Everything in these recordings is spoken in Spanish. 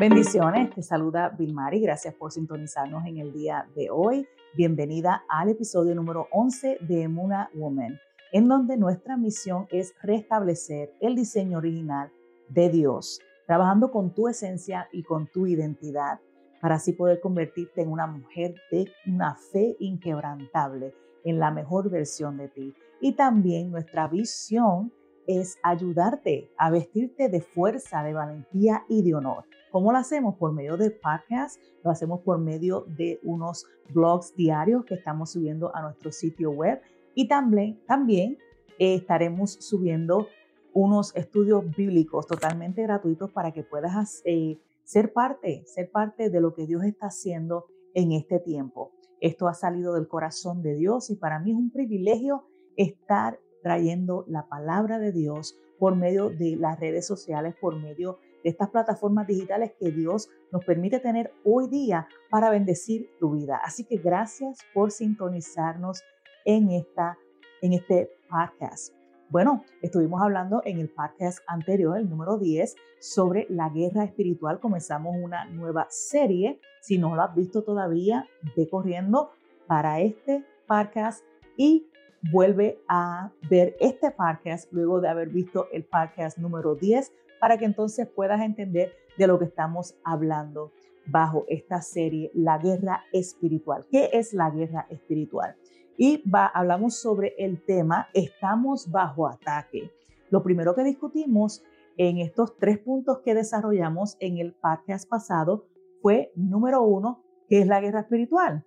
Bendiciones, te saluda Vilmari, gracias por sintonizarnos en el día de hoy. Bienvenida al episodio número 11 de Emuna Woman, en donde nuestra misión es restablecer el diseño original de Dios, trabajando con tu esencia y con tu identidad, para así poder convertirte en una mujer de una fe inquebrantable, en la mejor versión de ti. Y también nuestra visión es ayudarte a vestirte de fuerza, de valentía y de honor. ¿Cómo lo hacemos? Por medio de podcasts, lo hacemos por medio de unos blogs diarios que estamos subiendo a nuestro sitio web y también, también eh, estaremos subiendo unos estudios bíblicos totalmente gratuitos para que puedas eh, ser parte, ser parte de lo que Dios está haciendo en este tiempo. Esto ha salido del corazón de Dios y para mí es un privilegio estar trayendo la palabra de Dios por medio de las redes sociales, por medio de estas plataformas digitales que Dios nos permite tener hoy día para bendecir tu vida. Así que gracias por sintonizarnos en, esta, en este podcast. Bueno, estuvimos hablando en el podcast anterior, el número 10, sobre la guerra espiritual. Comenzamos una nueva serie. Si no lo has visto todavía, ve corriendo para este podcast y vuelve a ver este podcast luego de haber visto el podcast número 10 para que entonces puedas entender de lo que estamos hablando bajo esta serie, la guerra espiritual. ¿Qué es la guerra espiritual? Y va, hablamos sobre el tema, estamos bajo ataque. Lo primero que discutimos en estos tres puntos que desarrollamos en el podcast pasado fue, número uno, ¿qué es la guerra espiritual?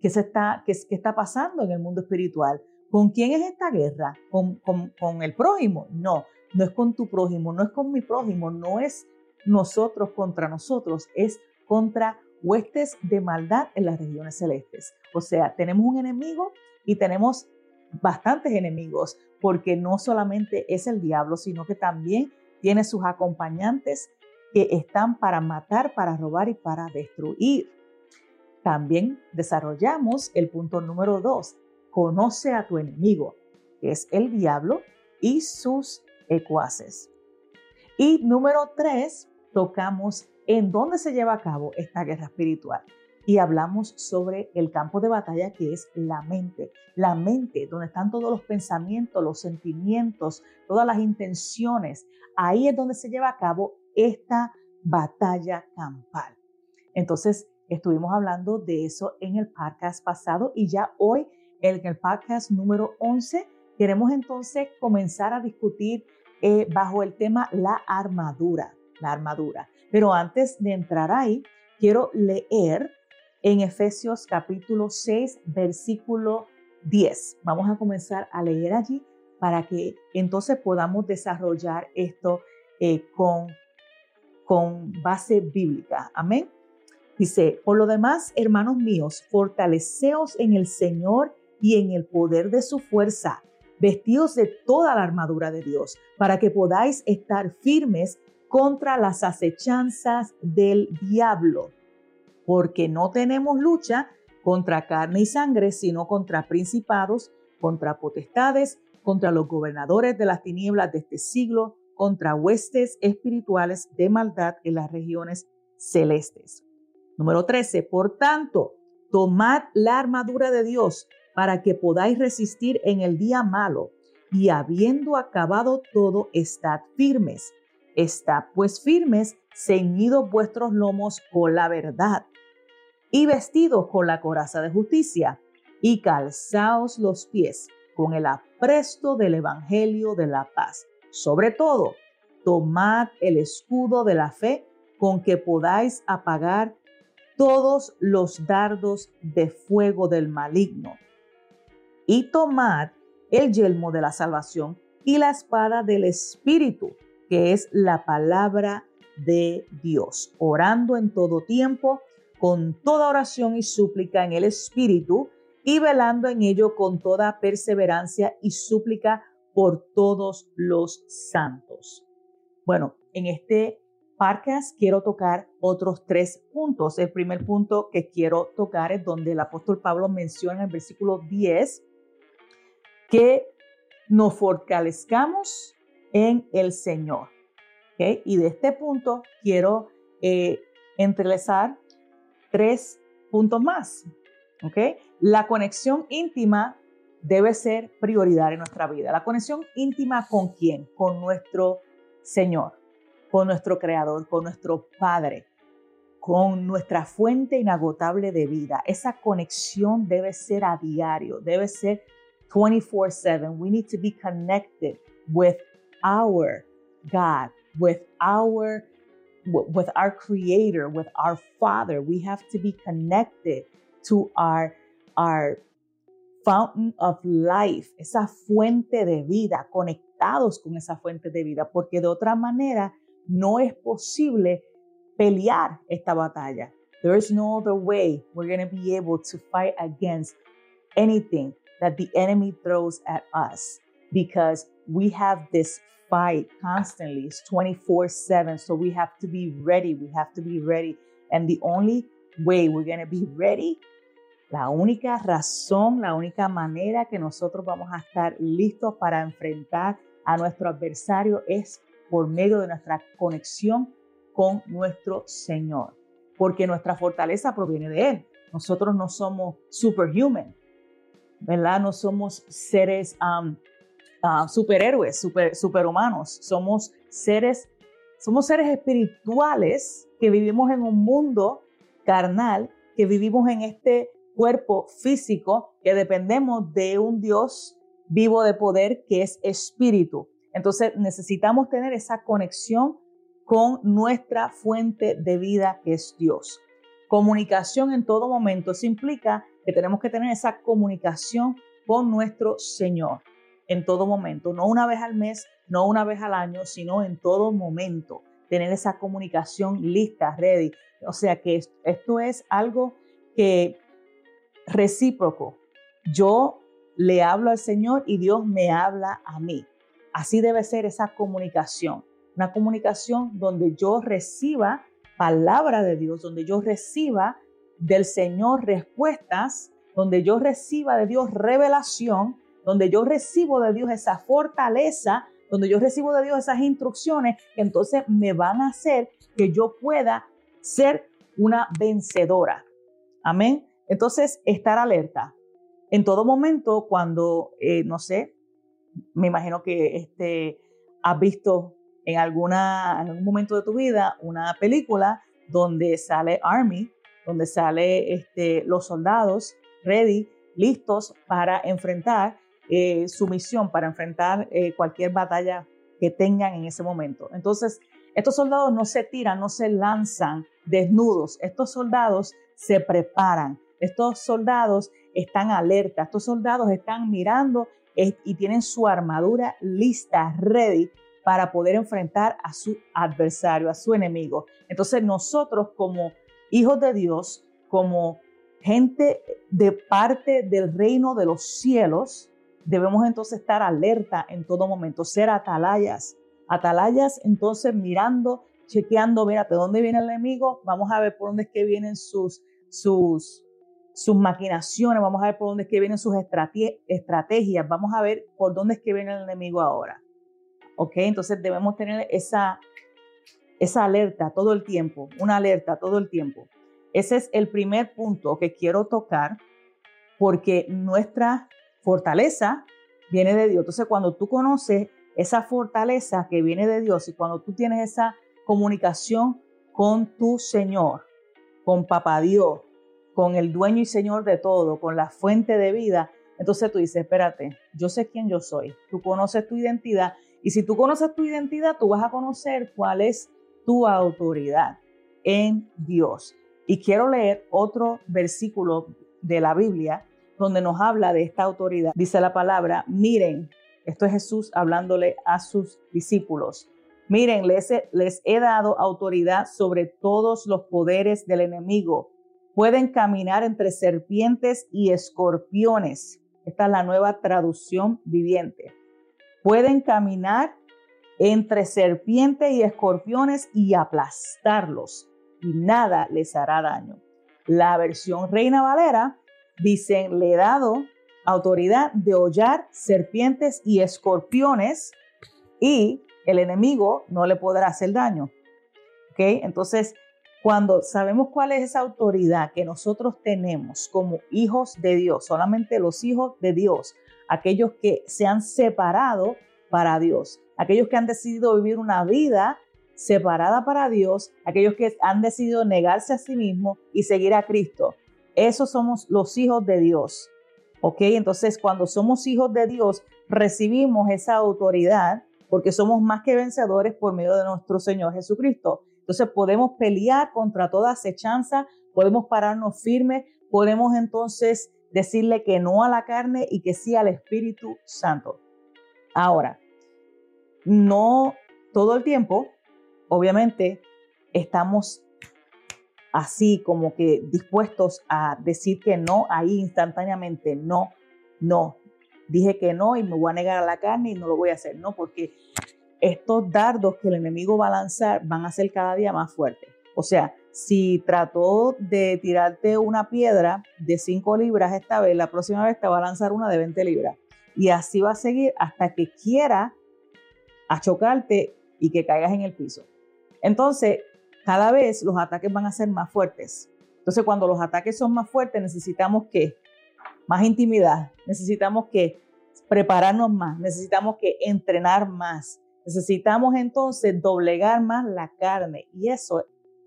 ¿Qué, se está, qué, qué está pasando en el mundo espiritual? ¿Con quién es esta guerra? ¿Con, con, el prójimo? No, no es con tu prójimo, no es con mi prójimo, no es nosotros contra nosotros, es contra huestes de maldad en las regiones celestes. O sea, tenemos un enemigo y tenemos bastantes enemigos, porque no solamente es el diablo, sino que también tiene sus acompañantes que están para matar, para robar y para destruir. También desarrollamos el punto número dos, conoce a tu enemigo, que es el diablo y sus ecuaces. Y número tres, tocamos en dónde se lleva a cabo esta guerra espiritual. Y hablamos sobre el campo de batalla que es la mente. La mente, donde están todos los pensamientos, los sentimientos, todas las intenciones. Ahí es donde se lleva a cabo esta batalla campal. Entonces, estuvimos hablando de eso en el podcast pasado y ya hoy en el podcast número 11 queremos entonces comenzar a discutir eh, bajo el tema la armadura, la armadura. Pero antes de entrar ahí, quiero leer en Efesios capítulo 6, versículo 10. Vamos a comenzar a leer allí para que entonces podamos desarrollar esto eh, con, con base bíblica. Amén. Dice, por lo demás, hermanos míos, fortaleceos en el Señor y en el poder de su fuerza, vestidos de toda la armadura de Dios, para que podáis estar firmes contra las acechanzas del diablo, porque no tenemos lucha contra carne y sangre, sino contra principados, contra potestades, contra los gobernadores de las tinieblas de este siglo, contra huestes espirituales de maldad en las regiones celestes. Número 13. Por tanto, tomad la armadura de Dios para que podáis resistir en el día malo, y habiendo acabado todo, estad firmes. Estad pues firmes, ceñidos vuestros lomos con la verdad, y vestidos con la coraza de justicia, y calzaos los pies con el apresto del Evangelio de la paz. Sobre todo, tomad el escudo de la fe con que podáis apagar todos los dardos de fuego del maligno y tomad el yelmo de la salvación y la espada del Espíritu, que es la palabra de Dios, orando en todo tiempo, con toda oración y súplica en el Espíritu, y velando en ello con toda perseverancia y súplica por todos los santos. Bueno, en este podcast quiero tocar otros tres puntos. El primer punto que quiero tocar es donde el apóstol Pablo menciona en el versículo 10 que nos fortalezcamos en el Señor. Y de este punto quiero eh, entrelazar tres puntos más. La conexión íntima debe ser prioridad en nuestra vida. La conexión íntima con quién? Con nuestro Señor, con nuestro Creador, con nuestro Padre, con nuestra fuente inagotable de vida. Esa conexión debe ser a diario, debe ser 24/7. We need to be connected with our God, with our with our creator, with our father. We have to be connected to our our fountain of life, esa fuente de vida, conectados con esa fuente de vida, porque de otra manera no es posible pelear esta batalla. There is no other way we're going to be able to fight against anything that the enemy throws at us because we have this fight constantly. It's 24 7. So we have to be ready. We have to be ready. And the only way we're going to be ready La única razón, la única manera que nosotros vamos a estar listos para enfrentar a nuestro adversario es por medio de nuestra conexión con nuestro Señor, porque nuestra fortaleza proviene de Él. Nosotros no somos superhuman, ¿verdad? No somos seres uh, superhéroes, super, superhumanos. Somos seres, somos seres espirituales que vivimos en un mundo carnal, que vivimos en este cuerpo físico que dependemos de un Dios vivo de poder que es espíritu. Entonces necesitamos tener esa conexión con nuestra fuente de vida que es Dios. Comunicación en todo momento. Eso implica que tenemos que tener esa comunicación con nuestro Señor en todo momento, no una vez al mes, no una vez al año, sino en todo momento. Tener esa comunicación lista, ready. O sea que esto es algo que recíproco. Yo le hablo al Señor y Dios me habla a mí. Así debe ser esa comunicación. Una comunicación donde yo reciba palabra de Dios, donde yo reciba del Señor respuestas, donde yo reciba de Dios revelación, donde yo recibo de Dios esa fortaleza, donde yo recibo de Dios esas instrucciones entonces me van a hacer que yo pueda ser una vencedora. Amén. Entonces, estar alerta. En todo momento, cuando, eh, no sé, me imagino que este, has visto en, alguna, en algún momento de tu vida una película donde sale Army, donde sale este, los soldados ready, listos para enfrentar eh, su misión, para enfrentar eh, cualquier batalla que tengan en ese momento. Entonces, estos soldados no se tiran, no se lanzan desnudos, estos soldados se preparan, estos soldados están alerta, estos soldados están mirando y tienen su armadura lista, ready para poder enfrentar a su adversario, a su enemigo. Entonces nosotros como hijos de Dios, como gente de parte del reino de los cielos, debemos entonces estar alerta en todo momento, ser atalayas. Atalayas entonces mirando, chequeando, mírate, ¿dónde viene el enemigo? Vamos a ver por dónde es que vienen sus, sus, sus maquinaciones, vamos a ver por dónde es que vienen sus estrategias, vamos a ver por dónde es que viene el enemigo ahora. ¿Ok? Entonces debemos tener esa, esa alerta todo el tiempo, una alerta todo el tiempo. Ese es el primer punto que quiero tocar porque nuestra fortaleza viene de Dios. Entonces cuando tú conoces esa fortaleza que viene de Dios y cuando tú tienes esa comunicación con tu Señor, con Papá Dios, con el dueño y señor de todo, con la fuente de vida, entonces tú dices, espérate, yo sé quién yo soy, tú conoces tu identidad y si tú conoces tu identidad, tú vas a conocer cuál es tu autoridad en Dios. Y quiero leer otro versículo de la Biblia donde nos habla de esta autoridad. Dice la palabra, miren, esto es Jesús hablándole a sus discípulos. Miren, les he dado autoridad sobre todos los poderes del enemigo Pueden caminar entre serpientes y escorpiones. Esta es la nueva traducción viviente. Pueden caminar entre serpientes y escorpiones y aplastarlos y nada les hará daño. La versión Reina Valera dice, le he dado autoridad de hollar serpientes y escorpiones y el enemigo no le podrá hacer daño. ¿Ok? Entonces, cuando sabemos cuál es esa autoridad que nosotros tenemos como hijos de Dios, solamente los hijos de Dios, aquellos que se han separado para Dios, aquellos que han decidido vivir una vida separada para Dios, aquellos que han decidido negarse a sí mismos y seguir a Cristo. Esos somos los hijos de Dios. ¿Ok? Entonces, cuando somos hijos de Dios, recibimos esa autoridad porque somos más que vencedores por medio de nuestro Señor Jesucristo. Entonces, podemos pelear contra toda acechanza, podemos pararnos firmes, podemos entonces decirle que no a la carne y que sí al Espíritu Santo. Ahora, no todo el tiempo, obviamente, estamos así como que dispuestos a decir que no ahí instantáneamente, no, no, dije que no y me voy a negar a la carne y no lo voy a hacer, no, porque estos dardos que el enemigo va a lanzar van a ser cada día más fuertes. O sea, si trató de tirarte una piedra de 5 libras esta vez, la próxima vez te va a lanzar una de 20 libras. Y así va a seguir hasta que quiera chocarte y que caigas en el piso. Entonces, cada vez los ataques van a ser más fuertes. Entonces, cuando los ataques son más fuertes, necesitamos que más intimidad, necesitamos que prepararnos más, necesitamos que entrenar más, necesitamos entonces doblegar más la carne y eso,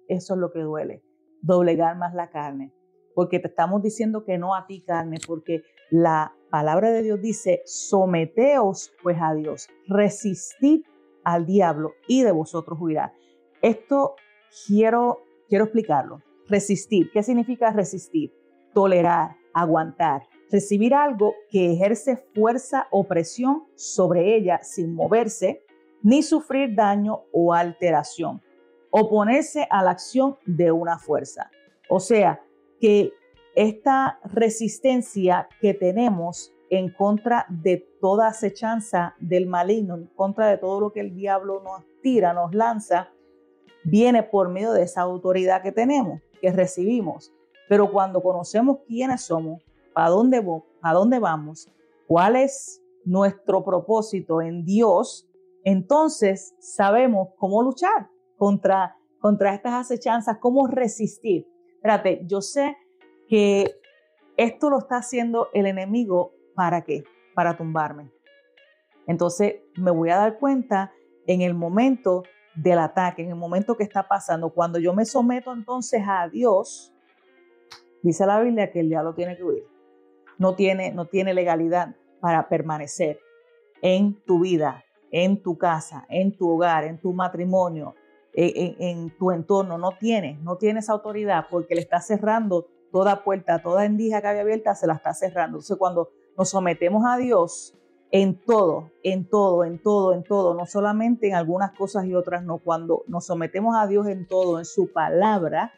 eso es lo que duele, doblegar más la carne, porque te estamos diciendo que no a ti carne, porque la palabra de Dios dice, someteos pues a Dios, resistid al diablo y de vosotros huirá. Esto quiero, quiero explicarlo. Resistir. ¿Qué significa resistir? Tolerar, aguantar, recibir algo que ejerce fuerza o presión sobre ella sin moverse, ni sufrir daño o alteración. Oponerse a la acción de una fuerza. O sea, que esta resistencia que tenemos en contra de toda acechanza del maligno, en contra de todo lo que el diablo nos tira, nos lanza, viene por medio de esa autoridad que tenemos, que recibimos. Pero cuando conocemos quiénes somos, para dónde, dónde vamos, cuál es nuestro propósito en Dios, entonces sabemos cómo luchar contra, contra estas acechanzas, cómo resistir. Espérate, yo sé que esto lo está haciendo el enemigo para qué? Para tumbarme. Entonces me voy a dar cuenta en el momento del ataque, en el momento que está pasando, cuando yo me someto entonces a Dios, dice la Biblia que el diablo tiene que huir. No tiene, no tiene legalidad para permanecer en tu vida, en tu casa, en tu hogar, en tu matrimonio, en, en tu entorno. No tiene, no tiene esa autoridad porque le está cerrando toda puerta, toda endija que había abierta, se la está cerrando. Entonces cuando nos sometemos a Dios en todo, en todo, en todo, en todo, no solamente en algunas cosas y otras no. Cuando nos sometemos a Dios en todo, en su palabra,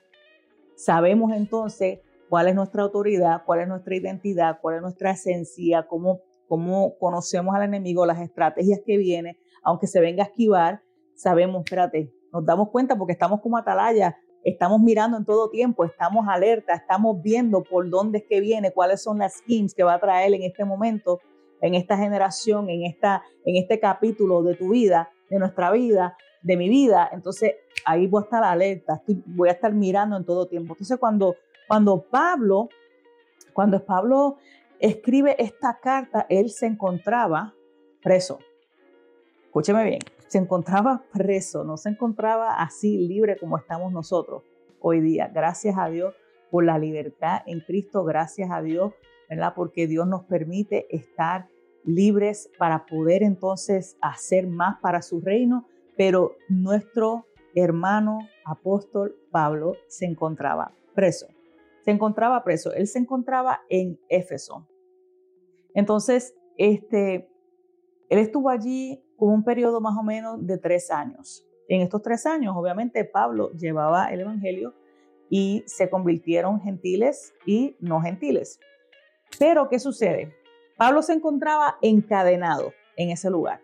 sabemos entonces cuál es nuestra autoridad, cuál es nuestra identidad, cuál es nuestra esencia, cómo, cómo conocemos al enemigo, las estrategias que viene, aunque se venga a esquivar, sabemos, espérate, nos damos cuenta porque estamos como atalaya estamos mirando en todo tiempo, estamos alerta, estamos viendo por dónde es que viene, cuáles son las schemes que va a traer en este momento, en esta generación, en, esta, en este capítulo de tu vida, de nuestra vida, de mi vida. Entonces ahí voy a estar alerta, voy a estar mirando en todo tiempo. Entonces cuando, cuando Pablo, cuando Pablo escribe esta carta, él se encontraba preso. Escúcheme bien, se encontraba preso, no se encontraba así libre como estamos nosotros hoy día. Gracias a Dios por la libertad en Cristo, gracias a Dios, ¿verdad? Porque Dios nos permite estar libres para poder entonces hacer más para su reino, pero nuestro hermano apóstol Pablo se encontraba preso. Se encontraba preso, él se encontraba en Éfeso. Entonces, este, él estuvo allí con un periodo más o menos de tres años. En estos tres años, obviamente, Pablo llevaba el Evangelio y se convirtieron gentiles y no gentiles. Pero, ¿qué sucede? Pablo se encontraba encadenado en ese lugar,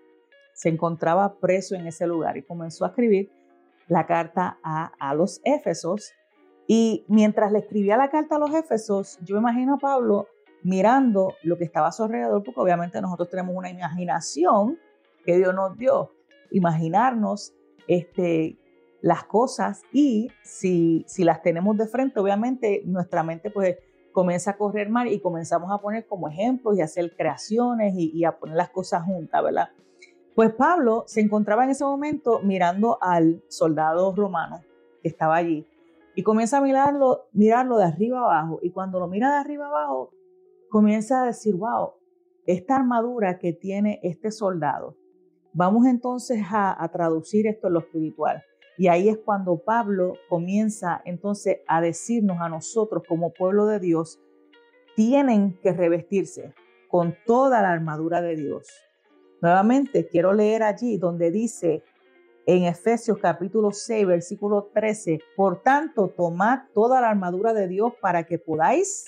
se encontraba preso en ese lugar y comenzó a escribir la carta a, los Éfesos. Y mientras le escribía la carta a los Éfesos, yo imagino a Pablo mirando lo que estaba a su alrededor, porque obviamente nosotros tenemos una imaginación que Dios nos dio. Imaginarnos este, las cosas y si, si las tenemos de frente, obviamente nuestra mente pues comienza a correr mal y comenzamos a poner como ejemplos y hacer creaciones y, y a poner las cosas juntas, ¿verdad? Pues Pablo se encontraba en ese momento mirando al soldado romano que estaba allí y comienza a mirarlo, mirarlo de arriba abajo. Y cuando lo mira de arriba abajo, comienza a decir, wow, esta armadura que tiene este soldado. Vamos entonces a, traducir esto en lo espiritual. Y ahí es cuando Pablo comienza entonces a decirnos a nosotros como pueblo de Dios, tienen que revestirse con toda la armadura de Dios. Nuevamente quiero leer allí donde dice en Efesios capítulo 6, versículo 13, por tanto, tomad toda la armadura de Dios para que podáis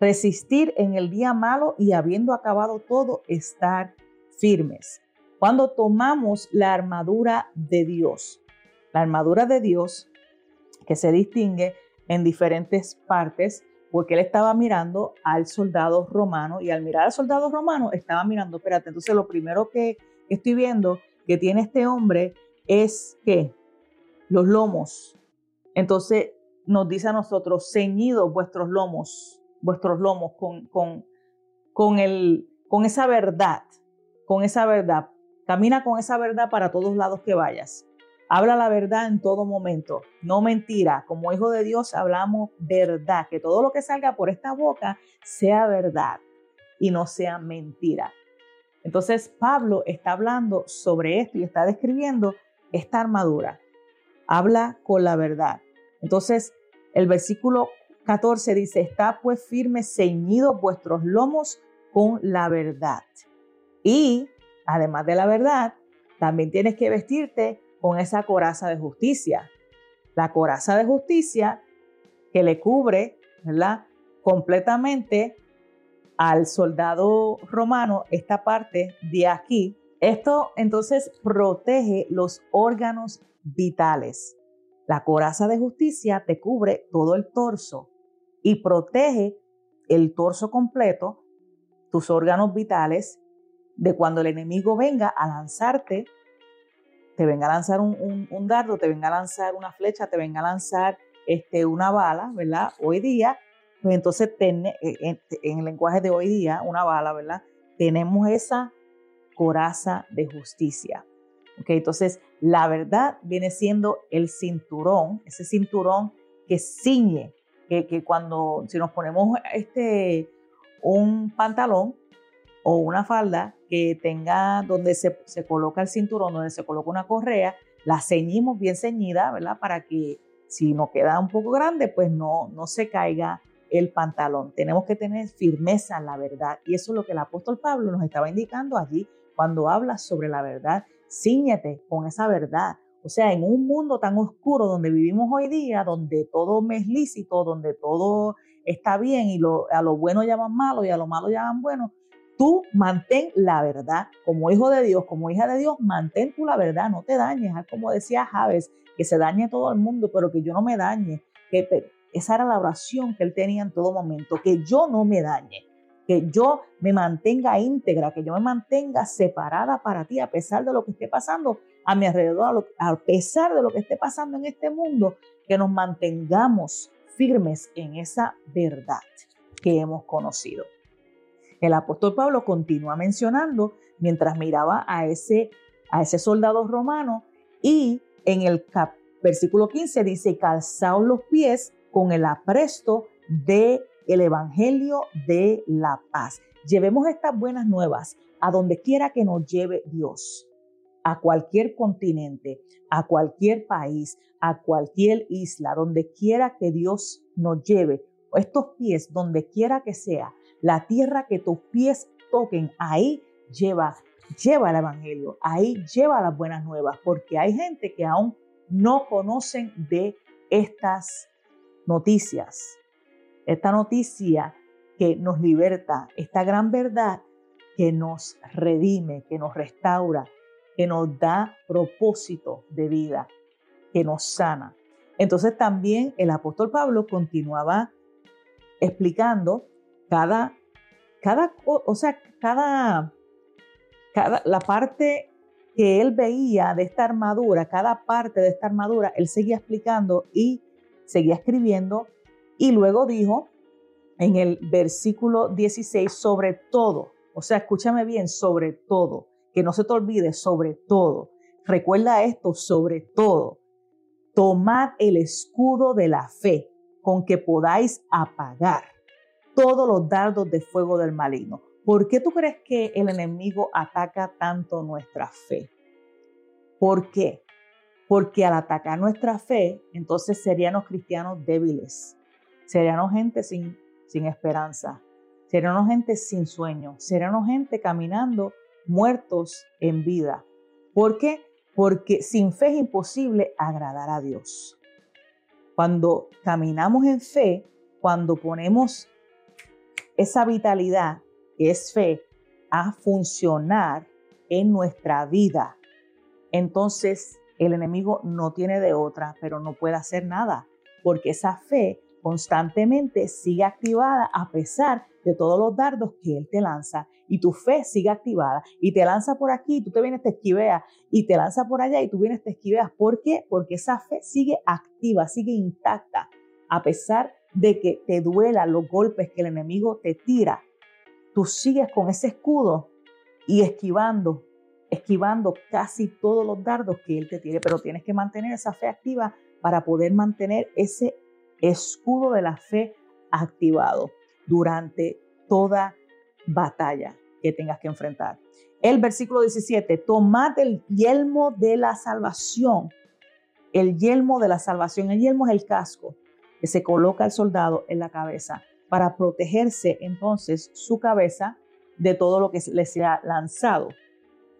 resistir en el día malo y habiendo acabado todo, estar firmes. Cuando tomamos la armadura de Dios, la armadura de Dios que se distingue en diferentes partes, porque él estaba mirando al soldado romano y al mirar al soldado romano estaba mirando, espérate, entonces lo primero que estoy viendo que tiene este hombre es que los lomos. Entonces nos dice a nosotros, ceñidos vuestros lomos, vuestros lomos con, con, con, el, con esa verdad, con esa verdad. Camina con esa verdad para todos lados que vayas. Habla la verdad en todo momento, no mentira. Como hijo de Dios hablamos verdad, que todo lo que salga por esta boca sea verdad y no sea mentira. Entonces Pablo está hablando sobre esto y está describiendo esta armadura. Habla con la verdad. Entonces, el versículo 14 dice, está pues firme, ceñidos vuestros lomos con la verdad. Y, además de la verdad, también tienes que vestirte con esa coraza de justicia. La coraza de justicia que le cubre, ¿verdad? Completamente al soldado romano esta parte de aquí esto entonces protege los órganos vitales. La coraza de justicia te cubre todo el torso y protege el torso completo, tus órganos vitales, de cuando el enemigo venga a lanzarte, te venga a lanzar un, dardo, te venga a lanzar una flecha, te venga a lanzar este, una bala, ¿verdad? Hoy día, pues entonces en, en el lenguaje de hoy día, una bala, ¿verdad? Tenemos esa coraza de justicia. Okay, entonces, la verdad viene siendo el cinturón, ese cinturón que ciñe, que, que cuando, si nos ponemos este, un pantalón o una falda que tenga donde se, se coloca el cinturón, donde se coloca una correa, la ceñimos bien ceñida, ¿verdad? Para que si nos queda un poco grande, pues no, no se caiga el pantalón. Tenemos que tener firmeza en la verdad. Y eso es lo que el apóstol Pablo nos estaba indicando allí cuando hablas sobre la verdad, ciñete con esa verdad. O sea, en un mundo tan oscuro donde vivimos hoy día, donde todo me es lícito, donde todo está bien y lo, a lo bueno llaman malo y a lo malo llaman bueno, tú mantén la verdad. Como hijo de Dios, como hija de Dios, mantén tú la verdad, no te dañes. Como decía Javes, que se dañe todo el mundo, pero que yo no me dañe. Que esa era la oración que él tenía en todo momento, que yo no me dañe que yo me mantenga íntegra, que yo me mantenga separada para ti a pesar de lo que esté pasando a mi alrededor, a pesar de lo que esté pasando en este mundo, que nos mantengamos firmes en esa verdad que hemos conocido. El apóstol Pablo continúa mencionando mientras miraba a ese, a ese soldado romano y en el versículo 15 dice, calzaos los pies con el apresto de el Evangelio de la paz. Llevemos estas buenas nuevas a donde quiera que nos lleve Dios, a cualquier continente, a cualquier país, a cualquier isla, donde quiera que Dios nos lleve, estos pies, donde quiera que sea, la tierra que tus pies toquen, ahí lleva, lleva el Evangelio, ahí lleva las buenas nuevas, porque hay gente que aún no conocen de estas noticias esta noticia que nos liberta, esta gran verdad que nos redime, que nos restaura, que nos da propósito de vida, que nos sana. Entonces también el apóstol Pablo continuaba explicando cada, cada, o sea, cada, cada, la parte que él veía de esta armadura, cada parte de esta armadura, él seguía explicando y seguía escribiendo y luego dijo en el versículo 16, sobre todo, o sea, escúchame bien, sobre todo, que no se te olvide, sobre todo. Recuerda esto, sobre todo. Tomad el escudo de la fe con que podáis apagar todos los dardos de fuego del maligno. ¿Por qué tú crees que el enemigo ataca tanto nuestra fe? ¿Por qué? Porque al atacar nuestra fe, entonces seríamos cristianos débiles, seríamos gente sin, sin esperanza, seríamos gente sin sueño, seríamos gente caminando muertos en vida. ¿Por qué? Porque sin fe es imposible agradar a Dios. Cuando caminamos en fe, cuando ponemos esa vitalidad que es fe a funcionar en nuestra vida, entonces el enemigo no tiene de otra, pero no puede hacer nada, porque esa fe constantemente sigue activada a pesar de todos los dardos que él te lanza y tu fe sigue activada y te lanza por aquí, tú te vienes, te esquiveas y te lanza por allá y tú vienes, te esquiveas. ¿Por qué? Porque esa fe sigue activa, sigue intacta, a pesar de que te duela los golpes que el enemigo te tira. Tú sigues con ese escudo y esquivando, esquivando casi todos los dardos que él te tire, pero tienes que mantener esa fe activa para poder mantener ese escudo de la fe activado durante toda batalla que tengas que enfrentar. El versículo 17, tomad el yelmo de la salvación. El yelmo de la salvación, el yelmo es el casco se coloca el soldado en la cabeza para protegerse entonces su cabeza de todo lo que le sea lanzado.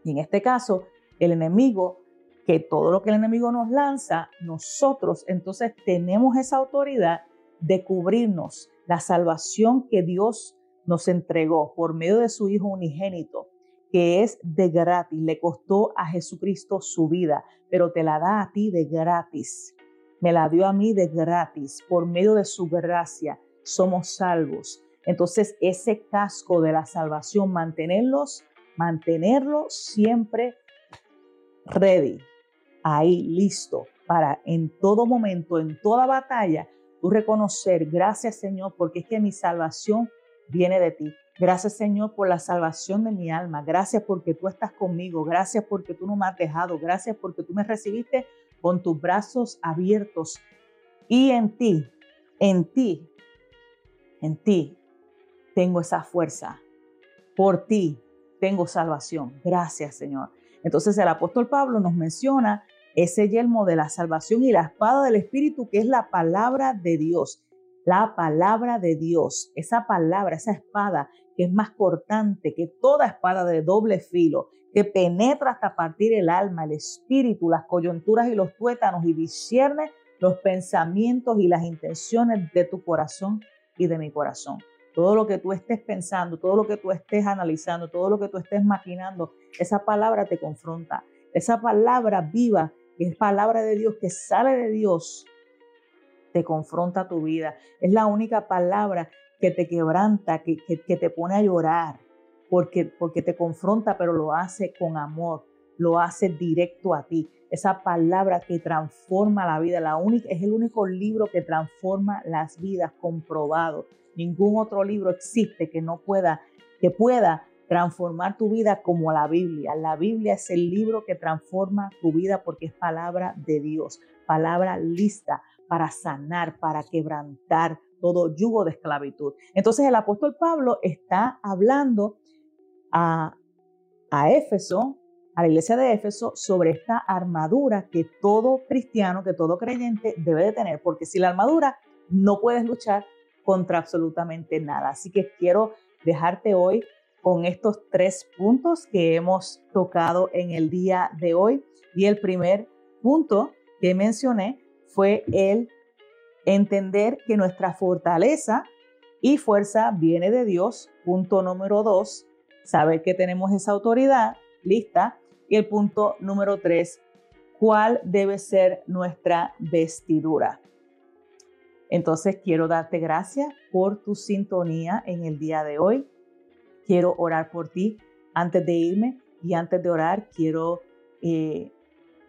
Y en este caso, el enemigo, que todo lo que el enemigo nos lanza, nosotros entonces tenemos esa autoridad de cubrirnos la salvación que Dios nos entregó por medio de su Hijo unigénito, que es de gratis, le costó a Jesucristo su vida, pero te la da a ti de gratis. Me la dio a mí de gratis, por medio de su gracia somos salvos. Entonces ese casco de la salvación, mantenerlos, mantenerlo siempre ready, ahí listo para en todo momento, en toda batalla, tú reconocer, gracias Señor, porque es que mi salvación viene de ti. Gracias Señor por la salvación de mi alma. Gracias porque tú estás conmigo. Gracias porque tú no me has dejado. Gracias porque tú me recibiste con tus brazos abiertos. Y en ti, en ti, en ti tengo esa fuerza. Por ti tengo salvación. Gracias Señor. Entonces el apóstol Pablo nos menciona ese yelmo de la salvación y la espada del Espíritu, que es la palabra de Dios. La palabra de Dios, esa palabra, esa espada que es más cortante que toda espada de doble filo, que penetra hasta partir el alma, el espíritu, las coyunturas y los tuétanos y discierne los pensamientos y las intenciones de tu corazón y de mi corazón. Todo lo que tú estés pensando, todo lo que tú estés analizando, todo lo que tú estés maquinando, esa palabra te confronta. Esa palabra viva es palabra de Dios que sale de Dios, te confronta tu vida. Es la única palabra que te quebranta, que, que, te pone a llorar, porque, porque te confronta, pero lo hace con amor, lo hace directo a ti. Esa palabra que transforma la vida, la única, es el único libro que transforma las vidas, comprobado. Ningún otro libro existe que no pueda, que pueda transformar tu vida como la Biblia. La Biblia es el libro que transforma tu vida porque es palabra de Dios, palabra lista para sanar, para quebrantar todo yugo de esclavitud. Entonces el apóstol Pablo está hablando a, a Éfeso, a la iglesia de Éfeso, sobre esta armadura que todo cristiano, que todo creyente debe de tener, porque sin la armadura no puedes luchar contra absolutamente nada. Así que quiero dejarte hoy con estos tres puntos que hemos tocado en el día de hoy. Y el primer punto que mencioné fue el entender que nuestra fortaleza y fuerza viene de Dios. Punto número dos, saber que tenemos esa autoridad lista. Y el punto número tres, cuál debe ser nuestra vestidura. Entonces quiero darte gracias por tu sintonía en el día de hoy quiero orar por ti antes de irme y antes de orar quiero Eh,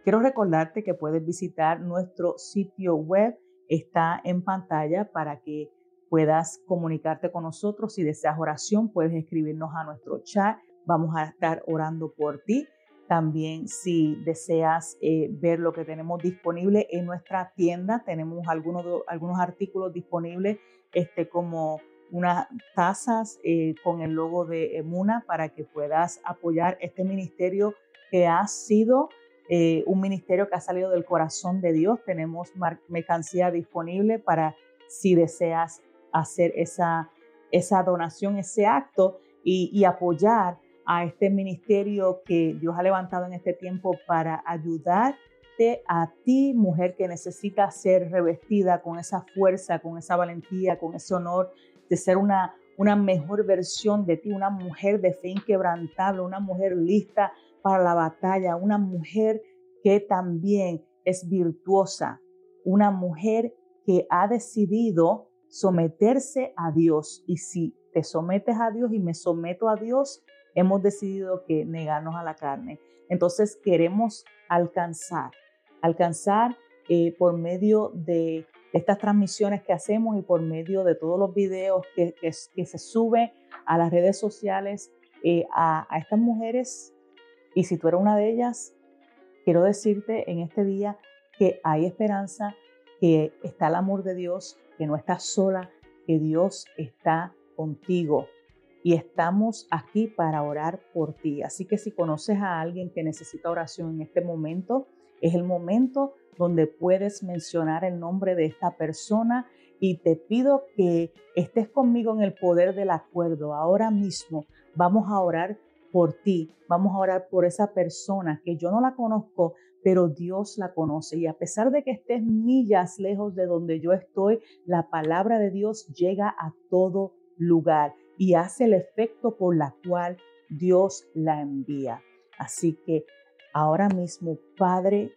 quiero recordarte que puedes visitar nuestro sitio web, está en pantalla para que puedas comunicarte con nosotros. Si deseas oración, puedes escribirnos a nuestro chat. Vamos a estar orando por ti. También si deseas eh, ver lo que tenemos disponible en nuestra tienda, tenemos algunos, algunos artículos disponibles este, como unas tazas eh, con el logo de Emuna para que puedas apoyar este ministerio que ha sido eh, un ministerio que ha salido del corazón de Dios. Tenemos mercancía disponible para si deseas hacer esa, esa donación, ese acto y, y apoyar a este ministerio que Dios ha levantado en este tiempo para ayudarte a ti, mujer que necesita ser revestida con esa fuerza, con esa valentía, con ese honor de ser una, una mejor versión de ti, una mujer de fe inquebrantable, una mujer lista para la batalla, una mujer que también es virtuosa, una mujer que ha decidido someterse a Dios. Y si te sometes a Dios y me someto a Dios, hemos decidido que negarnos a la carne. Entonces queremos alcanzar, alcanzar eh, por medio de estas transmisiones que hacemos y por medio de todos los videos que, se suben a las redes sociales eh, a estas mujeres. Y si tú eres una de ellas, quiero decirte en este día que hay esperanza, que está el amor de Dios, que no estás sola, que Dios está contigo y estamos aquí para orar por ti. Así que si conoces a alguien que necesita oración en este momento, es el momento donde puedes mencionar el nombre de esta persona y te pido que estés conmigo en el poder del acuerdo. Ahora mismo vamos a orar por ti, vamos a orar por esa persona que yo no la conozco, pero Dios la conoce. Y a pesar de que estés millas lejos de donde yo estoy, la palabra de Dios llega a todo lugar y hace el efecto por la cual Dios la envía. Así que ahora mismo, Padre,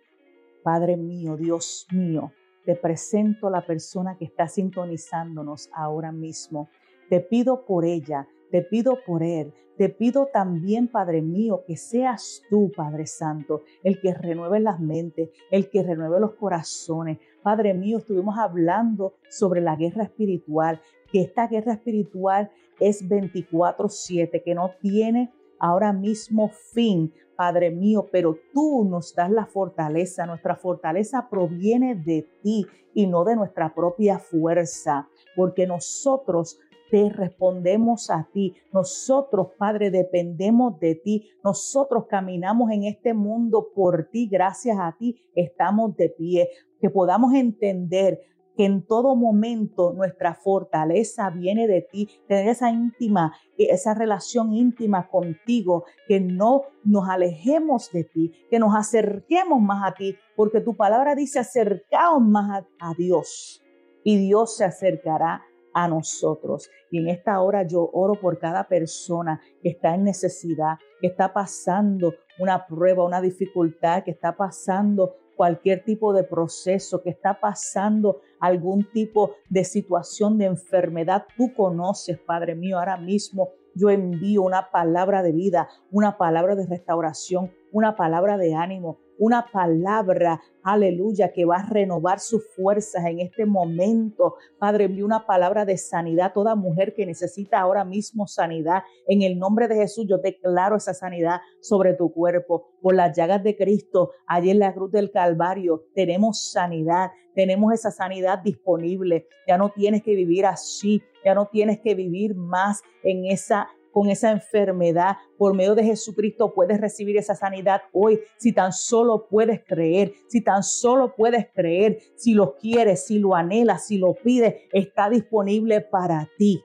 Padre mío, Dios mío, te presento a la persona que está sintonizándonos ahora mismo. Te pido por ella, te pido por él, te pido también, Padre mío, que seas tú, Padre Santo, el que renueve las mentes, el que renueve los corazones. Padre mío, estuvimos hablando sobre la guerra espiritual, que esta guerra espiritual es 24/7, que no tiene ahora mismo fin, Padre mío, pero tú nos das la fortaleza. Nuestra fortaleza proviene de ti y no de nuestra propia fuerza, porque nosotros te respondemos a ti. Nosotros, Padre, dependemos de ti. Nosotros caminamos en este mundo por ti. Gracias a ti estamos de pie. Que podamos entender que en todo momento nuestra fortaleza viene de ti, tener esa íntima, esa relación íntima contigo, que no nos alejemos de ti, que nos acerquemos más a ti, porque tu palabra dice acercaos más a, a Dios y Dios se acercará a nosotros. Y en esta hora yo oro por cada persona que está en necesidad, que está pasando una prueba, una dificultad, que está pasando cualquier tipo de proceso, que está pasando algún tipo de situación de enfermedad. Tú conoces, Padre mío, ahora mismo yo envío una palabra de vida, una palabra de restauración, una palabra de ánimo, una palabra, aleluya, que va a renovar sus fuerzas en este momento. Padre, envío una palabra de sanidad. Toda mujer que necesita ahora mismo sanidad, en el nombre de Jesús, yo declaro esa sanidad sobre tu cuerpo. Por las llagas de Cristo, allí en la cruz del Calvario, tenemos sanidad, tenemos esa sanidad disponible. Ya no tienes que vivir así, ya no tienes que vivir más en esa con esa enfermedad. Por medio de Jesucristo puedes recibir esa sanidad hoy. Si tan solo puedes creer, si tan solo puedes creer, si lo quieres, si lo anhelas, si lo pides, está disponible para ti.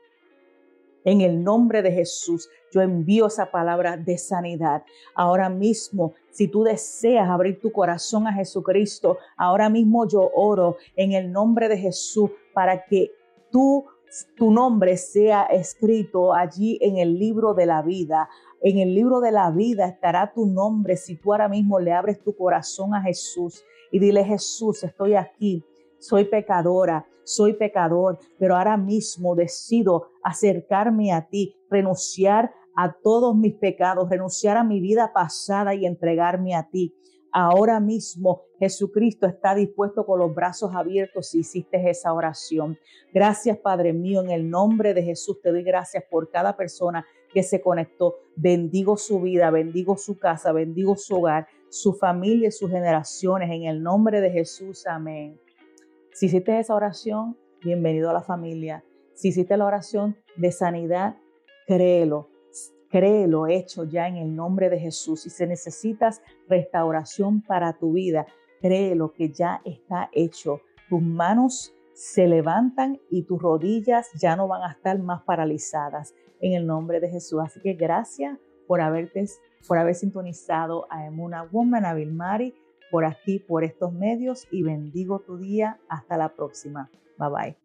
En el nombre de Jesús, yo envío esa palabra de sanidad. Ahora mismo, si tú deseas abrir tu corazón a Jesucristo, ahora mismo yo oro en el nombre de Jesús para que tú tu nombre sea escrito allí en el libro de la vida. En el libro de la vida estará tu nombre si tú ahora mismo le abres tu corazón a Jesús y dile Jesús, estoy aquí, soy pecadora, soy pecador, pero ahora mismo decido acercarme a ti, renunciar a todos mis pecados, renunciar a mi vida pasada y entregarme a ti. Ahora mismo Jesucristo está dispuesto con los brazos abiertos si hiciste esa oración. Gracias Padre mío, en el nombre de Jesús te doy gracias por cada persona que se conectó. Bendigo su vida, bendigo su casa, bendigo su hogar, su familia y sus generaciones. En el nombre de Jesús, amén. Si hiciste esa oración, bienvenido a la familia. Si hiciste la oración de sanidad, créelo Créelo hecho ya en el nombre de Jesús. Y si necesitas restauración para tu vida, créelo que ya está hecho. Tus manos se levantan y tus rodillas ya no van a estar más paralizadas en el nombre de Jesús. Así que gracias por haberte, por haber sintonizado a Emuna Woman, a Vilmari, por aquí, por estos medios y bendigo tu día. Hasta la próxima. Bye bye.